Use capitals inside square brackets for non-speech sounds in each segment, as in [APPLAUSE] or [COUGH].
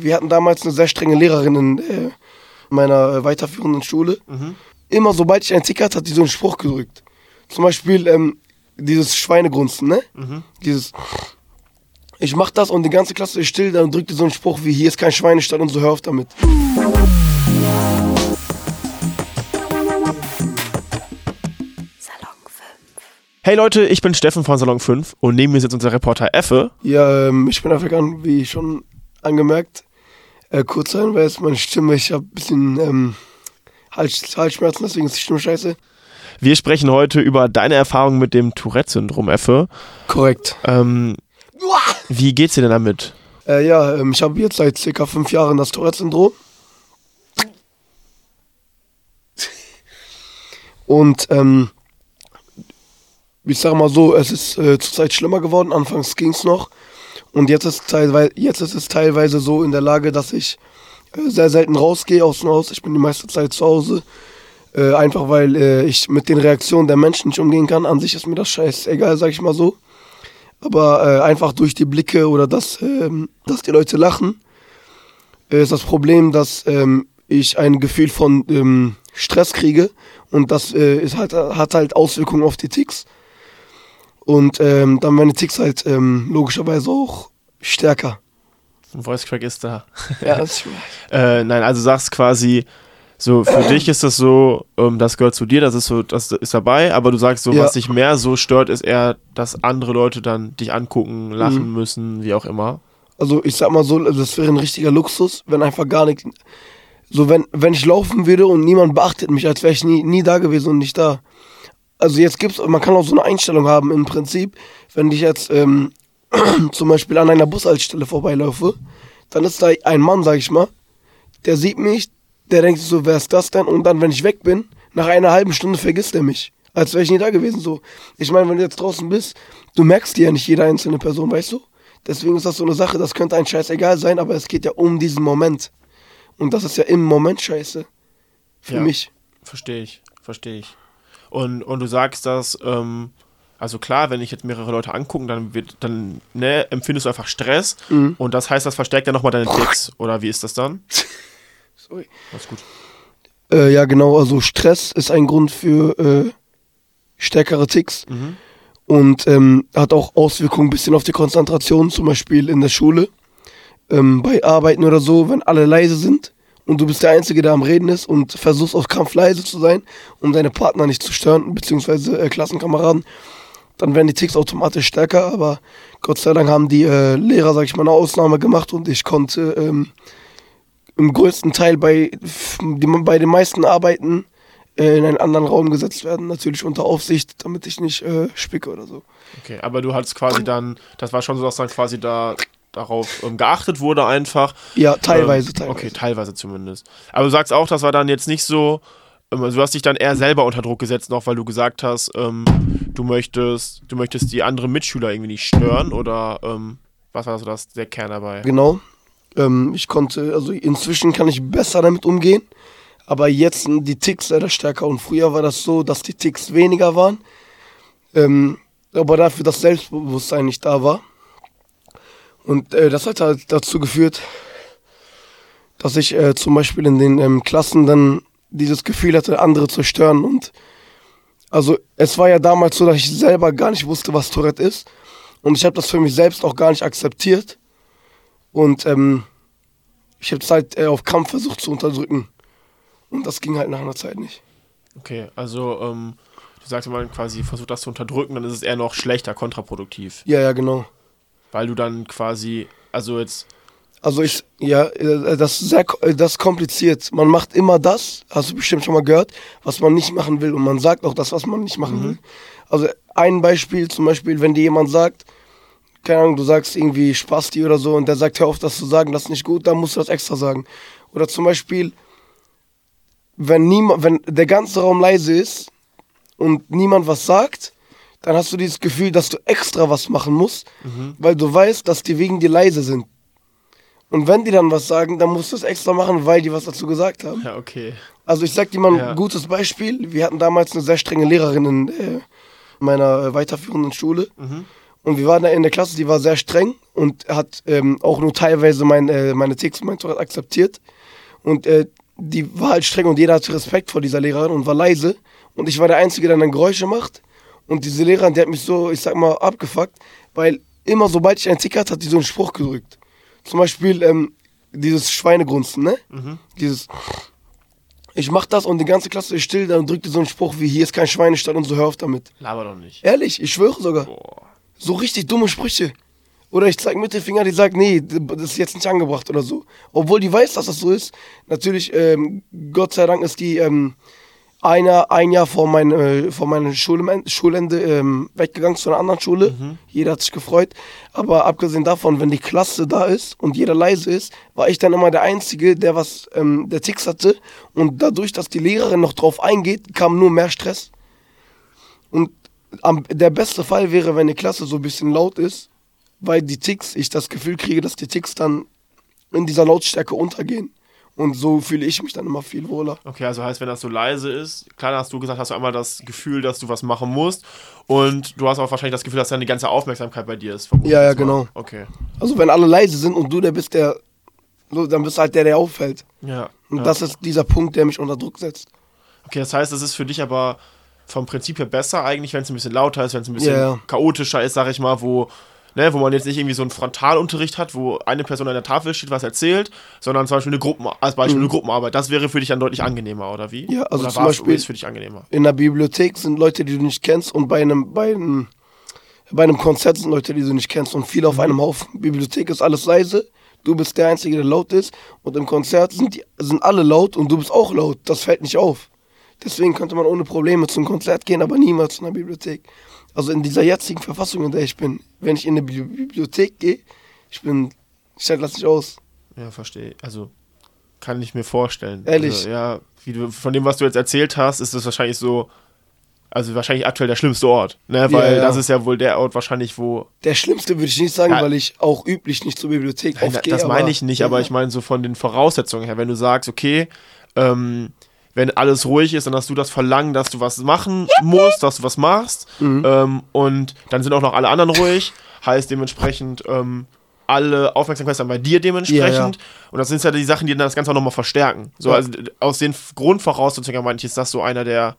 Wir hatten damals eine sehr strenge Lehrerin in äh, meiner äh, weiterführenden Schule. Mhm. Immer sobald ich einen Tick hatte, hat die so einen Spruch gedrückt. Zum Beispiel ähm, dieses Schweinegrunzen, ne? Mhm. Dieses ich mach das und die ganze Klasse ist still, dann drückt die so einen Spruch wie hier ist kein Schweinestall und so hör auf damit. Salon 5. Hey Leute, ich bin Steffen von Salon 5 und neben mir sitzt unser Reporter Effe. Ja, ähm, ich bin Afrikan, wie schon angemerkt. Äh, kurz sein, weil jetzt meine Stimme, ich habe ein bisschen ähm, Hals, Halsschmerzen, deswegen ist die Stimme scheiße. Wir sprechen heute über deine Erfahrung mit dem Tourette-Syndrom, Effe. Korrekt. Ähm, wie geht's dir denn damit? Äh, ja, ähm, ich habe jetzt seit circa fünf Jahren das Tourette-Syndrom. Und ähm, ich sage mal so, es ist äh, zurzeit schlimmer geworden. Anfangs ging es noch. Und jetzt ist, teilweise, jetzt ist es teilweise so in der Lage, dass ich äh, sehr selten rausgehe aus dem Haus. Ich bin die meiste Zeit zu Hause. Äh, einfach weil äh, ich mit den Reaktionen der Menschen nicht umgehen kann. An sich ist mir das scheißegal, sag ich mal so. Aber äh, einfach durch die Blicke oder das, ähm, dass die Leute lachen, äh, ist das Problem, dass ähm, ich ein Gefühl von ähm, Stress kriege und das äh, ist halt, hat halt Auswirkungen auf die Ticks. Und ähm, dann meine Ticks halt ähm, logischerweise auch stärker. Ein Voice Crack ist da. [LAUGHS] Ja, das [LAUGHS] Äh, nein, also sagst quasi, so für dich ist das so, ähm, das gehört zu dir, das ist so, das ist dabei, aber du sagst so, Ja. was dich mehr so stört, ist eher, dass andere Leute dann dich angucken, lachen müssen, wie auch immer. Also ich sag mal so, das wäre ein richtiger Luxus, wenn einfach gar nichts. So wenn, wenn ich laufen würde und niemand beachtet mich, als wäre ich nie, nie da gewesen und nicht da. Also jetzt gibt's, man kann auch so eine Einstellung haben im Prinzip, wenn ich jetzt ähm, [CLEARS THROAT] zum Beispiel an einer Bushaltestelle vorbeilaufe, dann ist da ein Mann, sag ich mal, der sieht mich, der denkt so, wer ist das denn? Und dann, wenn ich weg bin, nach einer halben Stunde vergisst er mich. Als wäre ich nie da gewesen. So. Ich meine, wenn du jetzt draußen bist, du merkst dir ja nicht jede einzelne Person, weißt du? Deswegen ist das so eine Sache, das könnte ein Scheiß egal sein, aber es geht ja um diesen Moment. Und das ist ja im Moment scheiße. Für Ja. mich. Verstehe ich, verstehe ich. Und, und du sagst das, ähm, also klar, wenn ich jetzt mehrere Leute angucken, dann wird, dann ne, empfindest du einfach Stress Mhm. und das heißt, das verstärkt ja nochmal deine Ticks. Oder wie ist das dann? [LAUGHS] Sorry. Alles gut. Äh, ja, genau, also Stress ist ein Grund für äh, stärkere Ticks. Mhm. Und ähm, hat auch Auswirkungen ein bisschen auf die Konzentration, zum Beispiel in der Schule. Ähm, bei Arbeiten oder so, wenn alle leise sind und du bist der Einzige, der am Reden ist und versuchst auf Kampf leise zu sein, um deine Partner nicht zu stören, beziehungsweise äh, Klassenkameraden, dann werden die Ticks automatisch stärker. Aber Gott sei Dank haben die äh, Lehrer, sag ich mal, eine Ausnahme gemacht und ich konnte ähm, im größten Teil bei, bei den meisten Arbeiten äh, in einen anderen Raum gesetzt werden, natürlich unter Aufsicht, damit ich nicht äh, spicke oder so. Okay, aber du hattest quasi dann, das war schon so, dass dann quasi da darauf ähm, geachtet wurde einfach. Ja, teilweise, ähm, teilweise. Okay, teilweise zumindest. Aber du sagst auch, das war dann jetzt nicht so, ähm, also du hast dich dann eher selber unter Druck gesetzt noch, weil du gesagt hast, ähm, du möchtest, du möchtest die anderen Mitschüler irgendwie nicht stören oder ähm, was war so das, der Kern dabei? Genau. Ähm, ich konnte, also inzwischen kann ich besser damit umgehen, aber jetzt sind die Ticks leider stärker und früher war das so, dass die Ticks weniger waren, ähm, aber dafür das Selbstbewusstsein nicht da war. Und äh, das hat halt dazu geführt, dass ich äh, zum Beispiel in den ähm, Klassen dann dieses Gefühl hatte, andere zu stören. Und also es war ja damals so, dass ich selber gar nicht wusste, was Tourette ist. Und ich habe das für mich selbst auch gar nicht akzeptiert. Und ähm, ich habe es halt äh, auf Kampf versucht zu unterdrücken. Und das ging halt nach einer Zeit nicht. Okay, also ähm, du sagst, wenn man quasi versucht, das zu unterdrücken, dann ist es eher noch schlechter, kontraproduktiv. Ja, ja, genau. Weil du dann quasi, also jetzt, Also ich, ja, äh, das ist sehr, äh, das ist kompliziert. Man macht immer das, hast du bestimmt schon mal gehört, was man nicht machen will. Und man sagt auch das, was man nicht machen will. Also ein Beispiel, zum Beispiel, wenn dir jemand sagt, keine Ahnung, du sagst irgendwie Spasti oder so und der sagt, hör auf, das zu sagen, das ist nicht gut, dann musst du das extra sagen. Oder zum Beispiel, wenn niemand, wenn der ganze Raum leise ist und niemand was sagt, dann hast du dieses Gefühl, dass du extra was machen musst, weil du weißt, dass die wegen dir leise sind. Und wenn die dann was sagen, dann musst du es extra machen, weil die was dazu gesagt haben. ja, okay. Also ich sag dir mal ein Ja. gutes Beispiel. Wir hatten damals eine sehr strenge Lehrerin in äh, meiner äh, weiterführenden Schule. Mhm. Und wir waren da in der Klasse, die war sehr streng und hat ähm, auch nur teilweise mein, äh, meine Texte, mein Tourette akzeptiert. Und äh, die war halt streng und jeder hatte Respekt vor dieser Lehrerin und war leise. Und ich war der Einzige, der dann Geräusche macht. Und diese Lehrerin, die hat mich so, ich sag mal, abgefuckt, weil immer sobald ich einen Tick hatte, hat die so einen Spruch gedrückt. Zum Beispiel ähm, dieses Schweinegrunzen, ne? Dieses, ich mach das und die ganze Klasse ist still, dann drückt die so einen Spruch wie, hier ist kein Schweinestall und so, hör auf damit. Laber doch nicht. Ehrlich, ich schwöre sogar. Boah. So richtig dumme Sprüche. Oder ich zeig Mittelfinger, die sagt, nee, das ist jetzt nicht angebracht oder so. Obwohl die weiß, dass das so ist. Natürlich, ähm, Gott sei Dank ist die ähm, einer, ein Jahr vor, mein, äh, vor meinem Schulem- Schulende ähm, weggegangen zu einer anderen Schule. Jeder hat sich gefreut. Aber abgesehen davon, wenn die Klasse da ist und jeder leise ist, war ich dann immer der Einzige, der was, ähm, der Ticks hatte. Und dadurch, dass die Lehrerin noch drauf eingeht, kam nur mehr Stress. Und am, der beste Fall wäre, wenn die Klasse so ein bisschen laut ist, weil die Ticks, ich das Gefühl kriege, dass die Ticks dann in dieser Lautstärke untergehen. Und so fühle ich mich dann immer viel wohler. Okay, also heißt, wenn das so leise ist, klar hast du gesagt, hast du einmal das Gefühl, dass du was machen musst und du hast auch wahrscheinlich das Gefühl, dass dann die ganze Aufmerksamkeit bei dir ist. Ja, ja, genau. Okay. Also wenn alle leise sind und du der bist, der, so, dann bist du halt der, der auffällt. Ja. Und ja. das ist dieser Punkt, der mich unter Druck setzt. Okay, das heißt, es ist für dich aber vom Prinzip her besser eigentlich, wenn es ein bisschen lauter ist, wenn es ein bisschen Ja, ja. chaotischer ist, sag ich mal, wo, ne, wo man jetzt nicht irgendwie so einen Frontalunterricht hat, wo eine Person an der Tafel steht, was erzählt, sondern zum Beispiel eine Gruppen, als Beispiel eine Gruppenarbeit. Das wäre für dich dann deutlich angenehmer, oder wie? Mhm. Ja, also oder zum Beispiel- ist für dich angenehmer. In der Bibliothek sind Leute, die du nicht kennst und bei einem, bei einem, bei einem Konzert sind Leute, die du nicht kennst und viele auf einem Haufen. Bibliothek ist alles leise, du bist der Einzige, der laut ist und im Konzert sind, die, sind alle laut und du bist auch laut. Das fällt nicht auf. Deswegen könnte man ohne Probleme zum Konzert gehen, aber niemals zu einer Bibliothek. Also in dieser jetzigen Verfassung, in der ich bin, wenn ich in eine Bi- Bibliothek gehe, ich bin, ich das nicht aus. Ja, verstehe. Also kann ich mir vorstellen. Ehrlich? Also, ja, wie du, von dem, was du jetzt erzählt hast, ist das wahrscheinlich so, also wahrscheinlich aktuell der schlimmste Ort. Ne? Weil ja. das ist ja wohl der Ort wahrscheinlich, wo. Der schlimmste würde ich nicht sagen, Ja. weil ich auch üblich nicht zur Bibliothek Nein, oft gehe. das meine ich nicht, aber Ja. ich meine so von den Voraussetzungen her, wenn du sagst, okay, ähm, wenn alles ruhig ist, dann hast du das Verlangen, dass du was machen musst, dass du was machst. Mhm. Ähm, und dann sind auch noch alle anderen ruhig. Heißt dementsprechend, ähm, alle Aufmerksamkeit ist dann bei dir dementsprechend. Ja, Und das sind ja die Sachen, die dann das Ganze auch nochmal verstärken. So, Ja. also aus den Grundvoraussetzungen meine ich, ist das so einer der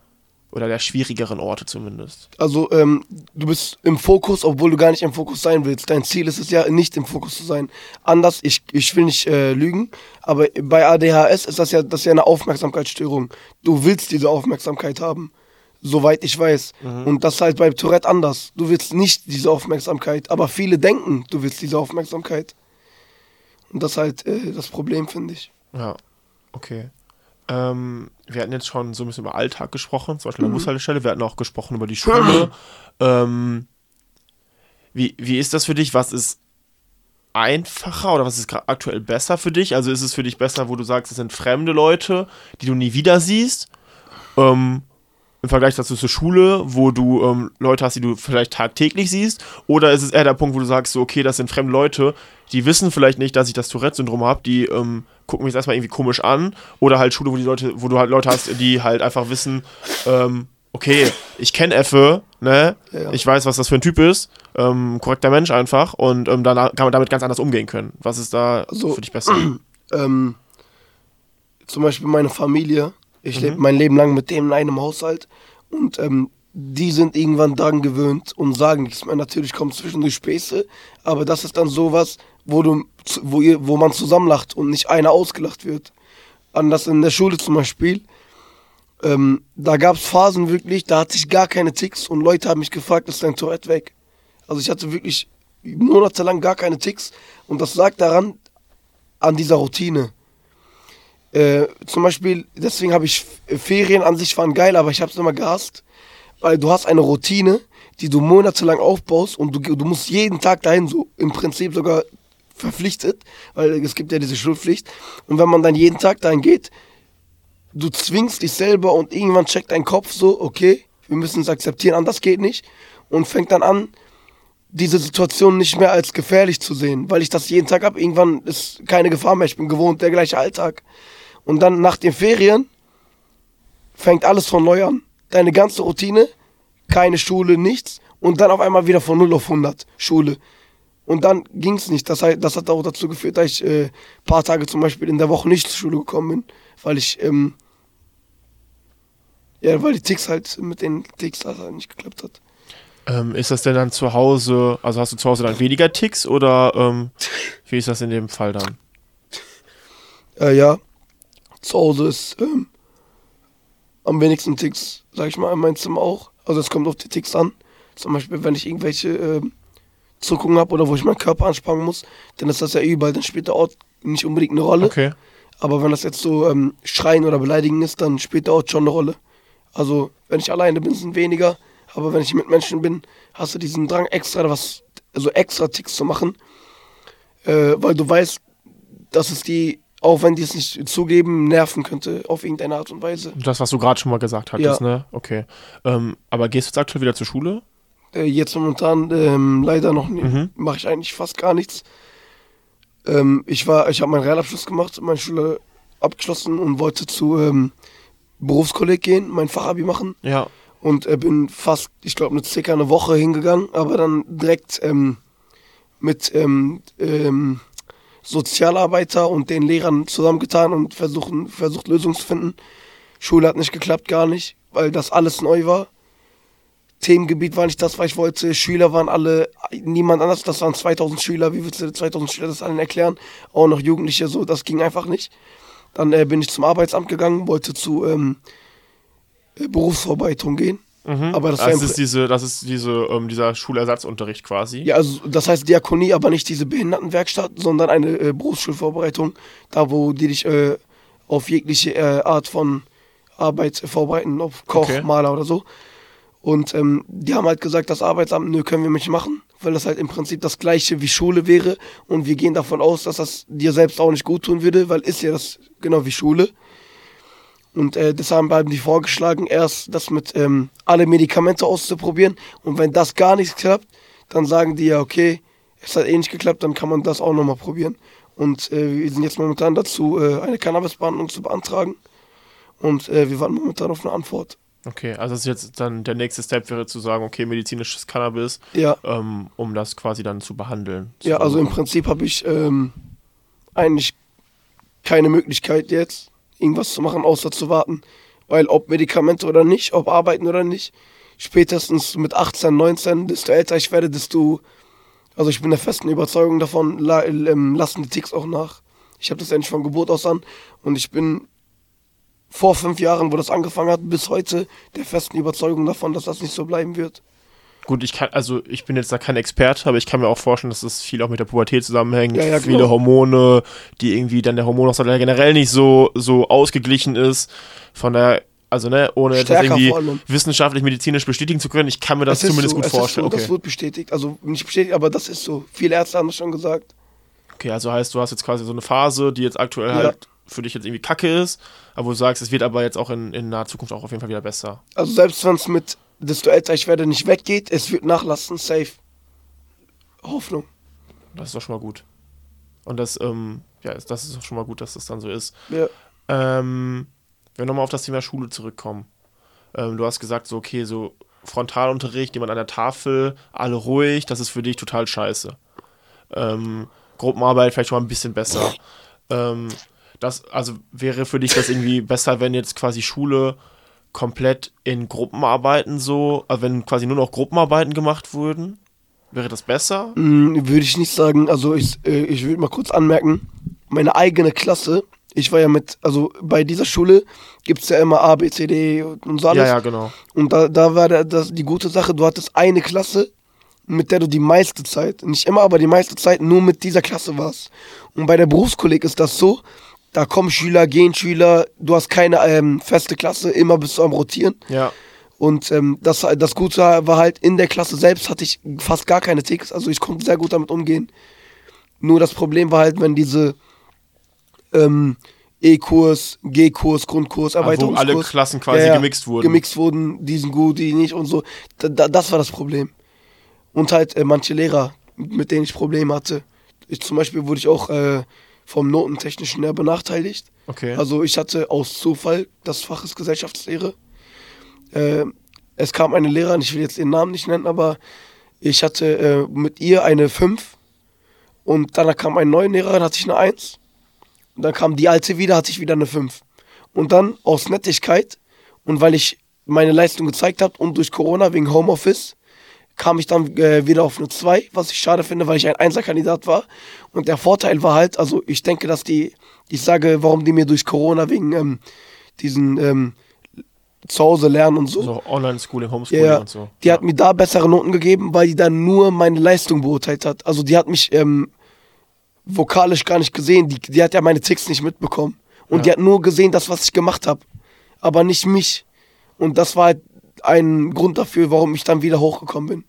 oder der schwierigeren Orte zumindest. Also, ähm, du bist im Fokus, obwohl du gar nicht im Fokus sein willst. Dein Ziel ist es ja, nicht im Fokus zu sein. Anders, ich, ich will nicht äh, lügen, aber bei ADHS ist das ja, das ist ja eine Aufmerksamkeitsstörung. Du willst diese Aufmerksamkeit haben, soweit ich weiß. Und das ist halt bei Tourette anders. Du willst nicht diese Aufmerksamkeit, aber viele denken, du willst diese Aufmerksamkeit. Und das ist halt äh, das Problem, finde ich. Ja, okay. Ähm, wir hatten jetzt schon so ein bisschen über Alltag gesprochen, zum Beispiel an der Bushaltestelle. Wir hatten auch gesprochen über die Schule. [CLEARS THROAT] ähm, wie, wie ist das für dich? Was ist einfacher oder was ist aktuell besser für dich? Also ist es für dich besser, wo du sagst, es sind fremde Leute, die du nie wieder siehst? Ähm, Im Vergleich dazu zur Schule, wo du ähm, Leute hast, die du vielleicht tagtäglich siehst? Oder ist es eher der Punkt, wo du sagst, so, okay, das sind fremde Leute, die wissen vielleicht nicht, dass ich das Tourette-Syndrom habe, die ähm, gucken mich jetzt erstmal irgendwie komisch an. Oder halt Schule, wo die Leute, wo du halt Leute hast, die halt einfach wissen, ähm, okay, ich kenne Effe, ne? Ja. Ich weiß, was das für ein Typ ist. Ähm, korrekter Mensch einfach. Und ähm, dann kann man damit ganz anders umgehen können. Was ist da Also- für dich besser? [CLEARS THROAT] ähm, zum Beispiel meine Familie. Ich lebe mein Leben lang mit denen in einem Haushalt und ähm, die sind irgendwann dran gewöhnt und sagen nichts mehr. Natürlich kommen zwischendurch Späße, aber das ist dann sowas, wo, du, wo, ihr, wo man zusammenlacht und nicht einer ausgelacht wird. Anders in der Schule zum Beispiel. Ähm, da gab es Phasen wirklich, da hatte ich gar keine Ticks und Leute haben mich gefragt, ist dein Tourette weg? Also ich hatte wirklich monatelang gar keine Ticks und das lag daran, an dieser Routine. Äh, zum Beispiel, deswegen habe ich Ferien an sich waren geil, aber ich habe es immer gehasst, weil du hast eine Routine, die du monatelang aufbaust und du, du musst jeden Tag dahin, so im Prinzip sogar verpflichtet, weil es gibt ja diese Schulpflicht. Und wenn man dann jeden Tag dahin geht, du zwingst dich selber und irgendwann checkt dein Kopf so, okay, wir müssen es akzeptieren, anders geht nicht. Und fängt dann an, diese Situation nicht mehr als gefährlich zu sehen, weil ich das jeden Tag habe. Irgendwann ist keine Gefahr mehr, ich bin gewohnt, der gleiche Alltag. Und dann nach den Ferien fängt alles von neu an. Deine ganze Routine, keine Schule, nichts. Und dann auf einmal wieder von 0 auf 100 Schule. Und dann ging es nicht. Das, das hat auch dazu geführt, dass ich ein äh, paar Tage zum Beispiel in der Woche nicht zur Schule gekommen bin, weil ich, ähm, ja, weil die Ticks halt mit den Ticks das halt nicht geklappt hat. Ähm, ist das denn dann zu Hause, also hast du zu Hause dann weniger Ticks oder ähm, wie ist das in dem Fall dann? Äh, ja, zu Hause ist ähm, am wenigsten Ticks, sag ich mal, in meinem Zimmer auch. Also es kommt auf die Ticks an. Zum Beispiel, wenn ich irgendwelche ähm, Zuckungen habe oder wo ich meinen Körper anspannen muss, dann ist das ja überall. Dann spielt der Ort nicht unbedingt eine Rolle. Okay. Aber wenn das jetzt so ähm, Schreien oder Beleidigen ist, dann spielt der Ort schon eine Rolle. Also, wenn ich alleine bin, sind weniger. Aber wenn ich mit Menschen bin, hast du diesen Drang, extra was, also extra Ticks zu machen. Äh, weil du weißt, dass es die, auch wenn die es nicht zugeben, nerven könnte auf irgendeine Art und Weise. Das, was du gerade schon mal gesagt hattest, Ja. ne? Okay. Ähm, aber gehst du jetzt aktuell wieder zur Schule? Äh, jetzt momentan ähm, leider noch nicht. Mhm. Mache ich eigentlich fast gar nichts. Ähm, ich war, ich habe meinen Realabschluss gemacht, meine Schule abgeschlossen und wollte zu ähm, Berufskolleg gehen, mein Fachabi machen. Ja. und äh, bin fast, ich glaube, eine circa eine Woche hingegangen, aber dann direkt ähm, mit ähm, ähm, Sozialarbeiter und den Lehrern zusammengetan und versuchen, versucht Lösungen zu finden. Schule hat nicht geklappt, gar nicht, weil das alles neu war. Themengebiet war nicht das, was ich wollte. Schüler waren alle, niemand anders, das waren 2000 Schüler. Wie willst du 2000 Schüler das allen erklären? Auch noch Jugendliche, so, das ging einfach nicht. Dann äh, bin ich zum Arbeitsamt gegangen, wollte zu ähm, äh, Berufsvorbereitung gehen. Mhm. Aber das das, im ist diese, das ist diese, ähm, dieser Schulersatzunterricht quasi. Ja, also das heißt Diakonie, aber nicht diese Behindertenwerkstatt, sondern eine äh, Berufsschulvorbereitung, da wo die dich äh, auf jegliche äh, Art von Arbeit äh, vorbereiten, ob Koch, Okay. Maler oder so. Und ähm, die haben halt gesagt, das Arbeitsamt, nö, können wir nicht machen, weil das halt im Prinzip das gleiche wie Schule wäre und wir gehen davon aus, dass das dir selbst auch nicht gut tun würde, weil ist ja das genau wie Schule. Und äh, deshalb haben die vorgeschlagen, erst das mit ähm, alle Medikamente auszuprobieren. Und wenn das gar nicht klappt, dann sagen die ja, okay, es hat eh nicht geklappt, dann kann man das auch nochmal probieren. Und äh, wir sind jetzt momentan dazu, äh, eine Cannabisbehandlung zu beantragen. Und äh, wir warten momentan auf eine Antwort. Okay, also das ist jetzt dann der nächste Step wäre zu sagen, okay, medizinisches Cannabis, Ja, ähm, um das quasi dann zu behandeln. ja also im Prinzip habe ich ähm, eigentlich keine Möglichkeit jetzt, irgendwas zu machen, außer zu warten. Weil ob Medikamente oder nicht, ob arbeiten oder nicht, spätestens mit 18, 19, desto älter ich werde, desto, also ich bin der festen Überzeugung davon, ähm, lassen die Ticks auch nach. Ich habe das eigentlich von Geburt aus an und ich bin vor fünf Jahren, wo das angefangen hat, bis heute der festen Überzeugung davon, dass das nicht so bleiben wird. Gut, ich kann, also ich bin jetzt da kein Experte, aber ich kann mir auch vorstellen, dass das viel auch mit der Pubertät zusammenhängt. Ja, ja, Viele. Hormone, die irgendwie dann der Hormonhaushalt generell nicht so, so ausgeglichen ist. Von der, also ne, ohne das Stärker irgendwie vor allem. wissenschaftlich, medizinisch bestätigen zu können, ich kann mir das ist zumindest so, gut vorstellen. So, okay. Das wird bestätigt. Also nicht bestätigt, aber das ist so. Viele Ärzte haben das schon gesagt. okay, also heißt, du hast jetzt quasi so eine Phase, die jetzt aktuell Ja. halt für dich jetzt irgendwie kacke ist, aber wo du sagst, es wird aber jetzt auch in, in naher Zukunft auch auf jeden Fall wieder besser. Also selbst wenn es mit desto älter ich werde nicht weggeht, es wird nachlassen, safe. Hoffnung. Das ist doch schon mal gut. Und das, ähm, ja, das ist doch schon mal gut, dass das dann so ist. Ja. Ähm, wenn wir nochmal auf das Thema Schule zurückkommen. Ähm, du hast gesagt, so, okay, so Frontalunterricht, jemand an der Tafel, alle ruhig, das ist für dich total scheiße. Ähm, Gruppenarbeit vielleicht schon mal ein bisschen besser. Ähm, das, also wäre für dich das irgendwie besser, wenn jetzt quasi Schule komplett in Gruppenarbeiten so, also wenn quasi nur noch Gruppenarbeiten gemacht würden? Wäre das besser? Hm, würde ich nicht sagen. Also ich, äh, ich würde mal kurz anmerken, meine eigene Klasse, ich war ja mit, also bei dieser Schule gibt es ja immer A, B, C, D und so alles. Ja, ja, genau. Und da, da war das, die gute Sache, du hattest eine Klasse, mit der du die meiste Zeit, nicht immer, aber die meiste Zeit nur mit dieser Klasse warst. Und bei der Berufskolleg ist das so, da kommen Schüler, gehen Schüler, du hast keine ähm, feste Klasse, immer bist du am Rotieren. Ja. Und ähm, das, das Gute war halt, in der Klasse selbst hatte ich fast gar keine Ticks, also ich konnte sehr gut damit umgehen. Nur das Problem war halt, wenn diese ähm, E-Kurs, G-Kurs, Grundkurs, Ah, wo Erweiterungskurs. alle Klassen quasi gemixt wurden. Gemixt wurden, die sind gut, die nicht und so. Da, da, das war das Problem. Und halt äh, manche Lehrer, mit denen ich Probleme hatte. Ich, zum Beispiel wurde ich auch äh, vom Notentechnischen her benachteiligt. Okay. Also ich hatte aus Zufall, das Fach ist Gesellschaftslehre. Äh, es kam eine Lehrerin, ich will jetzt ihren Namen nicht nennen, aber ich hatte äh, mit ihr eine 5 und dann kam eine neue Lehrerin, hatte ich eine 1 und dann kam die alte wieder, hatte ich wieder eine 5. Und dann aus Nettigkeit und weil ich meine Leistung gezeigt habe und durch Corona wegen Homeoffice kam ich dann äh, wieder auf eine 2, was ich schade finde, weil ich ein Einserkandidat war. Und der Vorteil war halt, also ich denke, dass die, ich sage, warum die mir durch Corona wegen ähm, diesen ähm, zu Hause lernen und so. So Online-Schooling, Homeschooling Ja, und so. die ja. hat mir da bessere Noten gegeben, weil die dann nur meine Leistung beurteilt hat. Also die hat mich ähm, vokalisch gar nicht gesehen. Die, die hat ja meine Ticks nicht mitbekommen. Und Ja. die hat nur gesehen, das, was ich gemacht habe. Aber nicht mich. Und das war halt ein Grund dafür, warum ich dann wieder hochgekommen bin.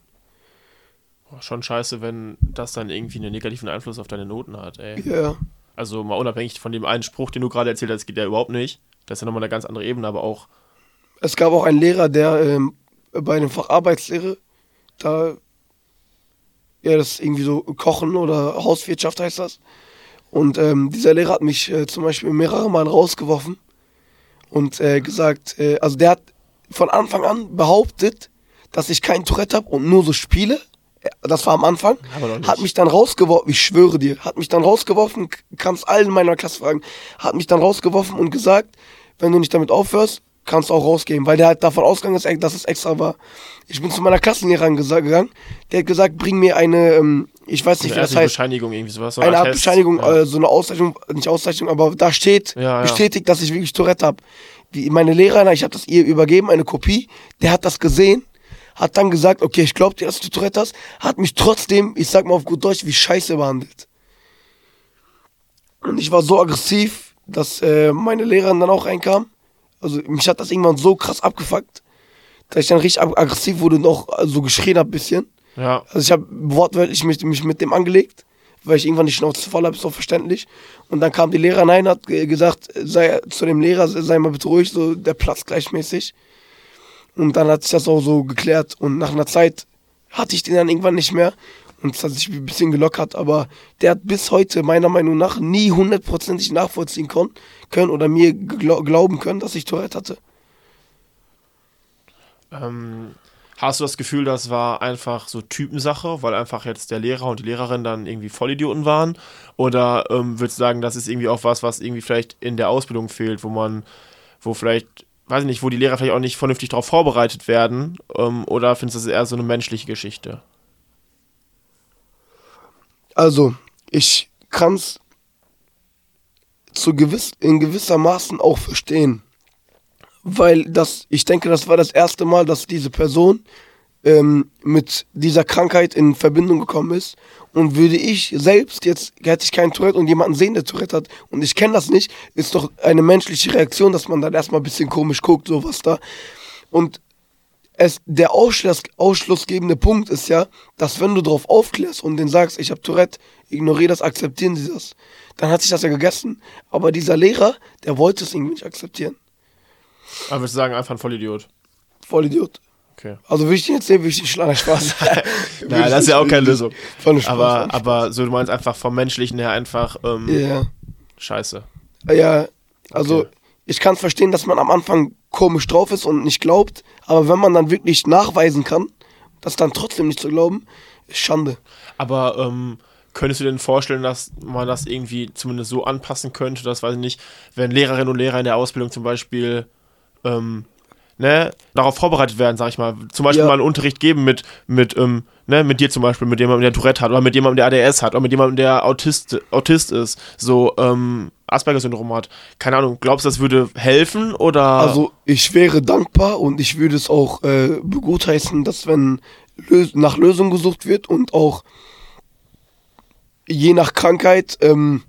Schon scheiße, wenn das dann irgendwie einen negativen Einfluss auf deine Noten hat, ey. Ja. Also mal unabhängig von dem einen Spruch, den du gerade erzählt hast, geht ja überhaupt nicht. Das ist ja nochmal eine ganz andere Ebene, aber auch, Es gab auch einen Lehrer, der ähm, bei dem Fach Arbeitslehre, da, ja, das ist irgendwie so Kochen oder Hauswirtschaft heißt das. Und ähm, dieser Lehrer hat mich äh, zum Beispiel mehrere Mal rausgeworfen und äh, gesagt, äh, also der hat von Anfang an behauptet, dass ich kein Tourette habe und nur so spiele. Das war am Anfang. Hat mich dann rausgeworfen, ich schwöre dir, hat mich dann rausgeworfen, kannst allen in meiner Klasse fragen, hat mich dann rausgeworfen und gesagt, wenn du nicht damit aufhörst, kannst du auch rausgehen, weil der halt davon ausgegangen ist, dass es extra war. Ich bin zu meiner Klassenlehrerin gegangen, der hat gesagt, bring mir eine, ähm, ich weiß nicht, eine wie das heißt, Bescheinigung irgendwie sowas. so eine Art. Bescheinigung, Ja. äh, so eine Auszeichnung, nicht Auszeichnung, aber da steht Ja, ja. bestätigt, dass ich wirklich Tourette habe. Meine Lehrerin, ich habe das ihr übergeben, eine Kopie, der hat das gesehen, hat dann gesagt, okay, ich glaube dir, dass du Tourette hast, hat mich trotzdem, ich sag mal auf gut Deutsch, wie scheiße behandelt. Und ich war so aggressiv, dass äh, meine Lehrerin dann auch reinkam. Also mich hat das irgendwann so krass abgefuckt, dass ich dann richtig ag- aggressiv wurde und auch äh, so geschrien hab bisschen. ja. Also ich habe wortwörtlich mich, mich mit dem angelegt, weil ich irgendwann die Schnauze voll habe, so verständlich. Und dann kam die Lehrerin rein, hat gesagt, sei zu dem Lehrer, sei mal bitte ruhig, so der Platz gleichmäßig. Und dann hat sich das auch so geklärt. Und nach einer Zeit hatte ich den dann irgendwann nicht mehr. Und es hat sich ein bisschen gelockert, aber der hat bis heute meiner Meinung nach nie hundertprozentig nachvollziehen können oder mir glau glauben können, dass ich Tourette hatte. Ähm, hast du das Gefühl, das war einfach so Typensache, weil einfach jetzt der Lehrer und die Lehrerin dann irgendwie Vollidioten waren? Oder ähm, würdest du sagen, das ist irgendwie auch was, was irgendwie vielleicht in der Ausbildung fehlt, wo man, wo vielleicht, weiß ich nicht, wo die Lehrer vielleicht auch nicht vernünftig darauf vorbereitet werden? Ähm, oder findest du das eher so eine menschliche Geschichte? Also, ich kann es zu gewiss, in gewisser Maßen auch verstehen. Weil das, ich denke, das war das erste Mal, dass diese Person ähm, mit dieser Krankheit in Verbindung gekommen ist. Und würde ich selbst, jetzt hätte ich keinen Tourette und jemanden sehen, der Tourette hat, und ich kenne das nicht, ist doch eine menschliche Reaktion, dass man dann erstmal ein bisschen komisch guckt, sowas da. Und es, der Ausschluss, ausschlussgebende Punkt ist ja, dass wenn du darauf aufklärst und denen sagst, ich habe Tourette, ignoriere das, akzeptieren sie das, dann hat sich das ja gegessen. Aber dieser Lehrer, der wollte es irgendwie nicht akzeptieren. Aber würdest du sagen, einfach ein Vollidiot? Voll Idiot. Okay. Also würde ich den jetzt sehen, würde ich den schlagen, Spaß. [LAUGHS] Nein, das ist ja auch keine Lösung. Voll Spaß, Aber, aber so, du meinst einfach vom Menschlichen her einfach ähm, Ja. scheiße. Ja, also Okay. ich kann verstehen, dass man am Anfang komisch drauf ist und nicht glaubt, aber wenn man dann wirklich nachweisen kann, das dann trotzdem nicht zu glauben, ist Schande. Aber ähm, könntest du dir denn vorstellen, dass man das irgendwie zumindest so anpassen könnte, dass, weiß ich nicht, wenn Lehrerinnen und Lehrer in der Ausbildung zum Beispiel ähm, ne, darauf vorbereitet werden, sag ich mal, zum Beispiel Ja. mal einen Unterricht geben mit, mit, ähm, ne, mit dir zum Beispiel, mit jemandem, der Tourette hat, oder mit jemandem, der ADS hat, oder mit jemandem, der Autist, Autist ist, so ähm, Asperger-Syndrom hat. Keine Ahnung, glaubst du, das würde helfen oder? Also ich wäre dankbar und ich würde es auch äh, begutheißen, dass wenn Lös nach Lösung gesucht wird und auch je nach Krankheit ähm,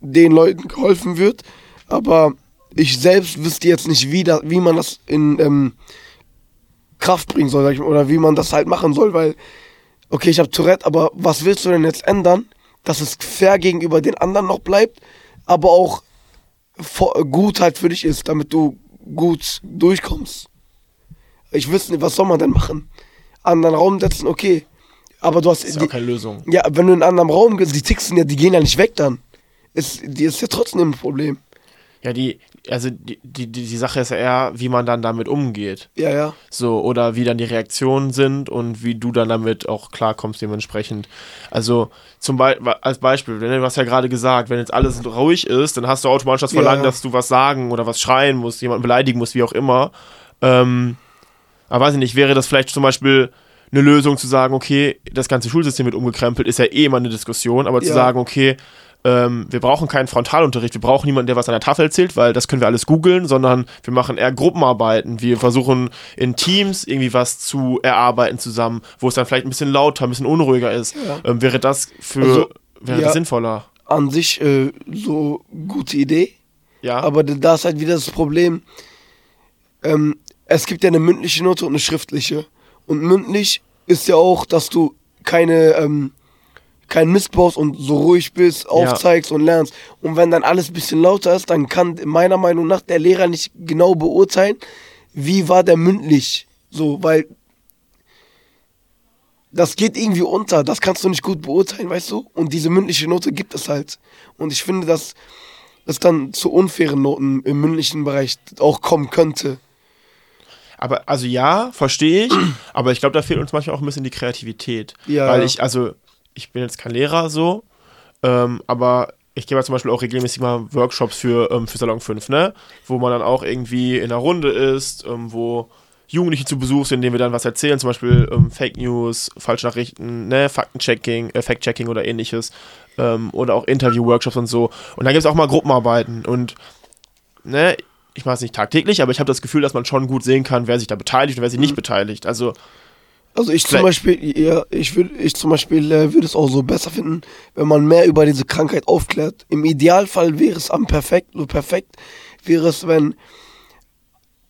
den Leuten geholfen wird. Aber ich selbst wüsste jetzt nicht, wie, da, wie man das in ähm, Kraft bringen soll, sag ich mal, oder wie man das halt machen soll, weil, okay, ich habe Tourette, aber was willst du denn jetzt ändern, dass es fair gegenüber den anderen noch bleibt, aber auch gut halt für dich ist, damit du gut durchkommst. Ich wüsste nicht, was soll man denn machen? Anderen Raum setzen, okay. Aber du hast. das ist ja auch keine Lösung. ja, wenn du in einen anderen Raum gehst, die sind ja, die gehen ja nicht weg dann. Ist, die ist ja trotzdem ein Problem. Ja, die, also die, die, die Sache ist ja eher, wie man dann damit umgeht. Ja, ja. So, oder wie dann die Reaktionen sind und wie du dann damit auch klarkommst dementsprechend. Also zum Beispiel, als Beispiel, du hast ja gerade gesagt, wenn jetzt alles ruhig ist, dann hast du automatisch das Ja. Verlangen, dass du was sagen oder was schreien musst, jemanden beleidigen musst, wie auch immer. Ähm, aber weiß ich nicht, wäre das vielleicht zum Beispiel eine Lösung zu sagen, okay, das ganze Schulsystem wird umgekrempelt, ist ja eh immer eine Diskussion, aber zu Ja. sagen, okay, ähm, wir brauchen keinen Frontalunterricht, wir brauchen niemanden, der was an der Tafel erzählt, weil das können wir alles googeln, sondern wir machen eher Gruppenarbeiten. Wir versuchen in Teams irgendwie was zu erarbeiten zusammen, wo es dann vielleicht ein bisschen lauter, ein bisschen unruhiger ist. Ja. Ähm, wäre das für Also, wäre ja. das sinnvoller? An sich äh, so gute Idee. Ja. Aber da ist halt wieder das Problem, ähm, es gibt ja eine mündliche Note und eine schriftliche. Und mündlich ist ja auch, dass du keine, ähm, keinen Mist baust und so ruhig bist, aufzeigst und lernst. Und wenn dann alles ein bisschen lauter ist, dann kann meiner Meinung nach der Lehrer nicht genau beurteilen, wie war der mündlich. So, weil das geht irgendwie unter, das kannst du nicht gut beurteilen, weißt du? Und diese mündliche Note gibt es halt. Und ich finde, dass es dann zu unfairen Noten im mündlichen Bereich auch kommen könnte. Aber also ja, verstehe ich, [CLEARS THROAT] aber ich glaube, da fehlt uns manchmal auch ein bisschen die Kreativität. Ja. Weil ich, also, ich bin jetzt kein Lehrer so, ähm, aber ich gebe ja zum Beispiel auch regelmäßig mal Workshops für, ähm, für Salon 5, ne? Wo man dann auch irgendwie in einer Runde ist, ähm, wo Jugendliche zu Besuch sind, denen wir dann was erzählen, zum Beispiel ähm, Fake News, Falschnachrichten, ne, Faktenchecking, äh, Fact-Checking oder ähnliches. Ähm, oder auch Interview-Workshops und so. Und dann gibt es auch mal Gruppenarbeiten und ne, ich mache es nicht tagtäglich, aber ich habe das Gefühl, dass man schon gut sehen kann, wer sich da beteiligt und wer sich nicht beteiligt. Also, Also ich zum Beispiel, ja, ich würde, ich zum Beispiel äh, würde es auch so besser finden, wenn man mehr über diese Krankheit aufklärt. Im Idealfall wäre es am perfekt, so perfekt wäre es, wenn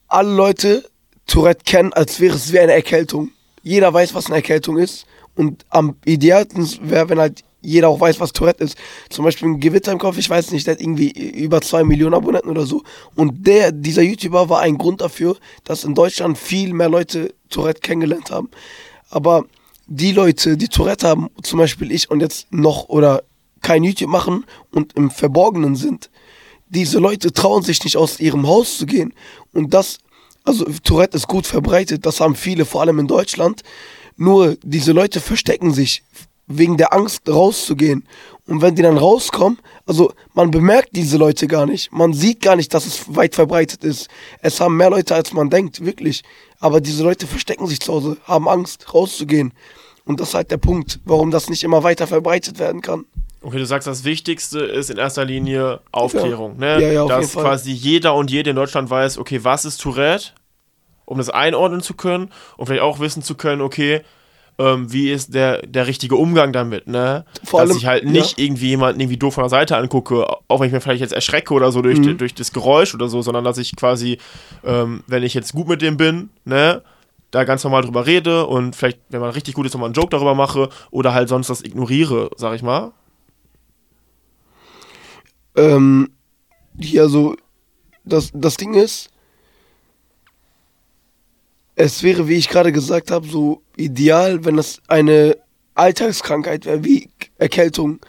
alle Leute Tourette kennen, als wäre es wie eine Erkältung. Jeder weiß, was eine Erkältung ist. Und am idealsten wäre, wenn halt jeder auch weiß, was Tourette ist. Zum Beispiel ein Gewitter im Kopf, ich weiß nicht, der hat irgendwie über zwei Millionen Abonnenten oder so. Und der, dieser YouTuber war ein Grund dafür, dass in Deutschland viel mehr Leute Tourette kennengelernt haben. Aber die Leute, die Tourette haben, zum Beispiel ich und jetzt noch oder kein YouTube machen und im Verborgenen sind, diese Leute trauen sich nicht aus ihrem Haus zu gehen. Und das, also Tourette ist gut verbreitet, das haben viele, vor allem in Deutschland. Nur diese Leute verstecken sich wegen der Angst rauszugehen. Und wenn die dann rauskommen, also man bemerkt diese Leute gar nicht. Man sieht gar nicht, dass es weit verbreitet ist. Es haben mehr Leute, als man denkt, wirklich. Aber diese Leute verstecken sich zu Hause, haben Angst, rauszugehen. Und das ist halt der Punkt, warum das nicht immer weiter verbreitet werden kann. okay, du sagst, das Wichtigste ist in erster Linie Aufklärung, ne? Ja, ja, auf Dass quasi jeder und jede in Deutschland weiß, okay, was ist Tourette, um das einordnen zu können und vielleicht auch wissen zu können, okay, ähm, wie ist der, der richtige Umgang damit, ne? Vor Dass allem- ich halt nicht irgendwie jemanden irgendwie doof von der Seite angucke, auch wenn ich mir vielleicht jetzt erschrecke oder so durch, Mhm. durch das Geräusch oder so, sondern dass ich quasi, ähm, wenn ich jetzt gut mit dem bin, ne? Da ganz normal drüber rede und vielleicht, wenn man richtig gut ist, nochmal einen Joke darüber mache oder halt sonst das ignoriere, sag ich mal. Ähm, hier so, das, das Ding ist, es wäre, wie ich gerade gesagt habe, so ideal, wenn es eine Alltagskrankheit wäre, wie Erkältung.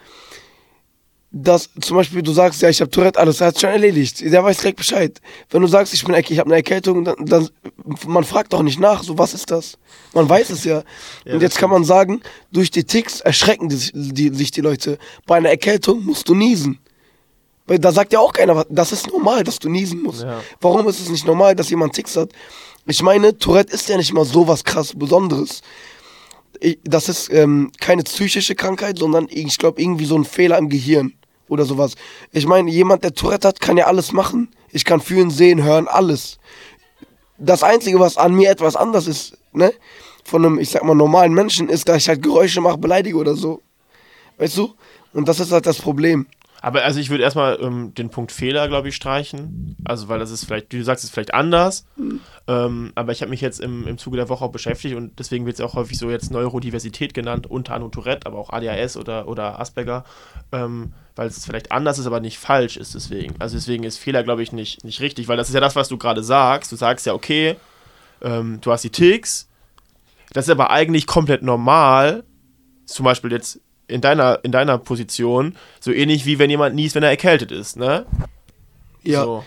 Dass zum Beispiel du sagst, ja, ich habe Tourette, alles hat schon erledigt. Der weiß direkt Bescheid. Wenn du sagst, ich bin ich habe eine Erkältung, dann, dann man fragt doch nicht nach, so was ist das? Man weiß es ja. Ja, Und das jetzt kann man sagen, durch die Ticks erschrecken die, sich- die, sich die Leute. Bei einer Erkältung musst du niesen. Weil da sagt ja auch keiner, das ist normal, dass du niesen musst. Ja. Warum ist es nicht normal, dass jemand Ticks hat? Ich meine, Tourette ist ja nicht mal so was krass Besonderes. Ich, das ist ähm, keine psychische Krankheit, sondern ich glaube irgendwie so ein Fehler im Gehirn oder sowas. Ich meine, jemand, der Tourette hat, kann ja alles machen. Ich kann fühlen, sehen, hören, alles. Das Einzige, was an mir etwas anders ist, ne, von einem, ich sag mal, normalen Menschen, ist, dass ich halt Geräusche mache, beleidige oder so. Weißt du? Und das ist halt das Problem. Aber also ich würde erstmal ähm, den Punkt Fehler, glaube ich, streichen. Also weil das ist vielleicht, du sagst, ist vielleicht anders. Ähm, aber ich habe mich jetzt im, im Zuge der Woche auch beschäftigt und deswegen wird es auch häufig so jetzt Neurodiversität genannt, unter anderem Tourette, aber auch ADHS oder, oder Asperger, ähm, weil es vielleicht anders ist, aber nicht falsch ist deswegen. Also deswegen ist Fehler, glaube ich, nicht, nicht richtig, weil das ist ja das, was du gerade sagst. Du sagst ja, okay, ähm, du hast die Ticks, das ist aber eigentlich komplett normal, zum Beispiel jetzt in deiner, in deiner Position, so ähnlich wie wenn jemand niest, wenn er erkältet ist, ne? Ja. So.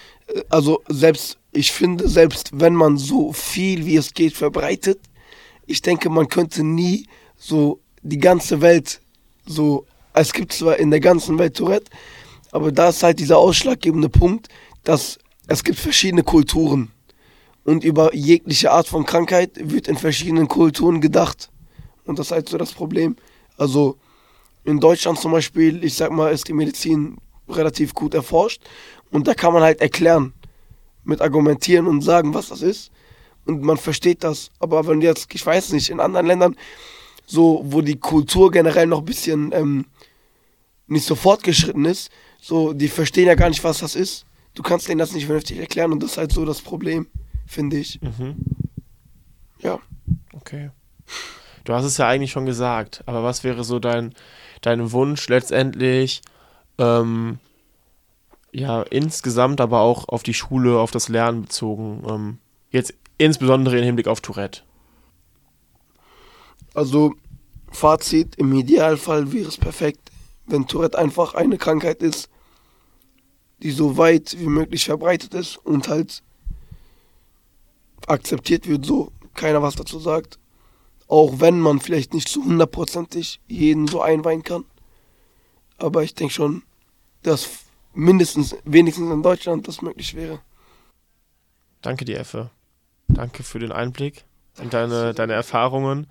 Also selbst, ich finde, selbst wenn man so viel wie es geht verbreitet, ich denke, man könnte nie so die ganze Welt so, es gibt zwar in der ganzen Welt Tourette, aber da ist halt dieser ausschlaggebende Punkt, dass es gibt verschiedene Kulturen und über jegliche Art von Krankheit wird in verschiedenen Kulturen gedacht. Und das ist halt so das Problem. Also in Deutschland zum Beispiel, ich sag mal, ist die Medizin relativ gut erforscht und da kann man halt erklären, mit argumentieren und sagen, was das ist. Und man versteht das. Aber wenn jetzt, ich weiß nicht, in anderen Ländern, so, wo die Kultur generell noch ein bisschen ähm, nicht so fortgeschritten ist, so, die verstehen ja gar nicht, was das ist. Du kannst denen das nicht vernünftig erklären und das ist halt so das Problem, finde ich. Mhm. Ja. Okay. Du hast es ja eigentlich schon gesagt, aber was wäre so dein, dein Wunsch letztendlich, ähm, ja, insgesamt, aber auch auf die Schule, auf das Lernen bezogen, ähm, jetzt insbesondere im Hinblick auf Tourette? Also, Fazit, im Idealfall wäre es perfekt, wenn Tourette einfach eine Krankheit ist, die so weit wie möglich verbreitet ist und halt akzeptiert wird, so keiner was dazu sagt. Auch wenn man vielleicht nicht so hundertprozentig jeden so einweihen kann. Aber ich denke schon, dass mindestens, wenigstens in Deutschland das möglich wäre. Danke dir, Effe. Danke für den Einblick und deine, deine Erfahrungen.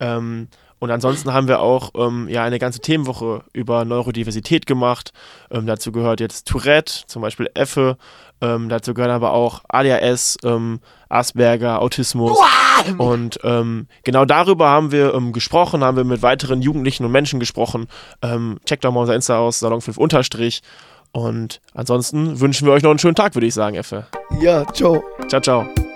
Ähm, und ansonsten haben wir auch ähm, ja eine ganze Themenwoche über Neurodiversität gemacht. Ähm, dazu gehört jetzt Tourette, zum Beispiel Effe. Ähm, dazu gehören aber auch ADHS, ähm, Asperger, Autismus. Und ähm, genau darüber haben wir ähm, gesprochen, haben wir mit weiteren Jugendlichen und Menschen gesprochen. Checkt doch mal unser Insta aus, Salon 5 Unterstrich. Und ansonsten wünschen wir euch noch einen schönen Tag, würde ich sagen, Effe. Ja, ciao. Ciao, ciao.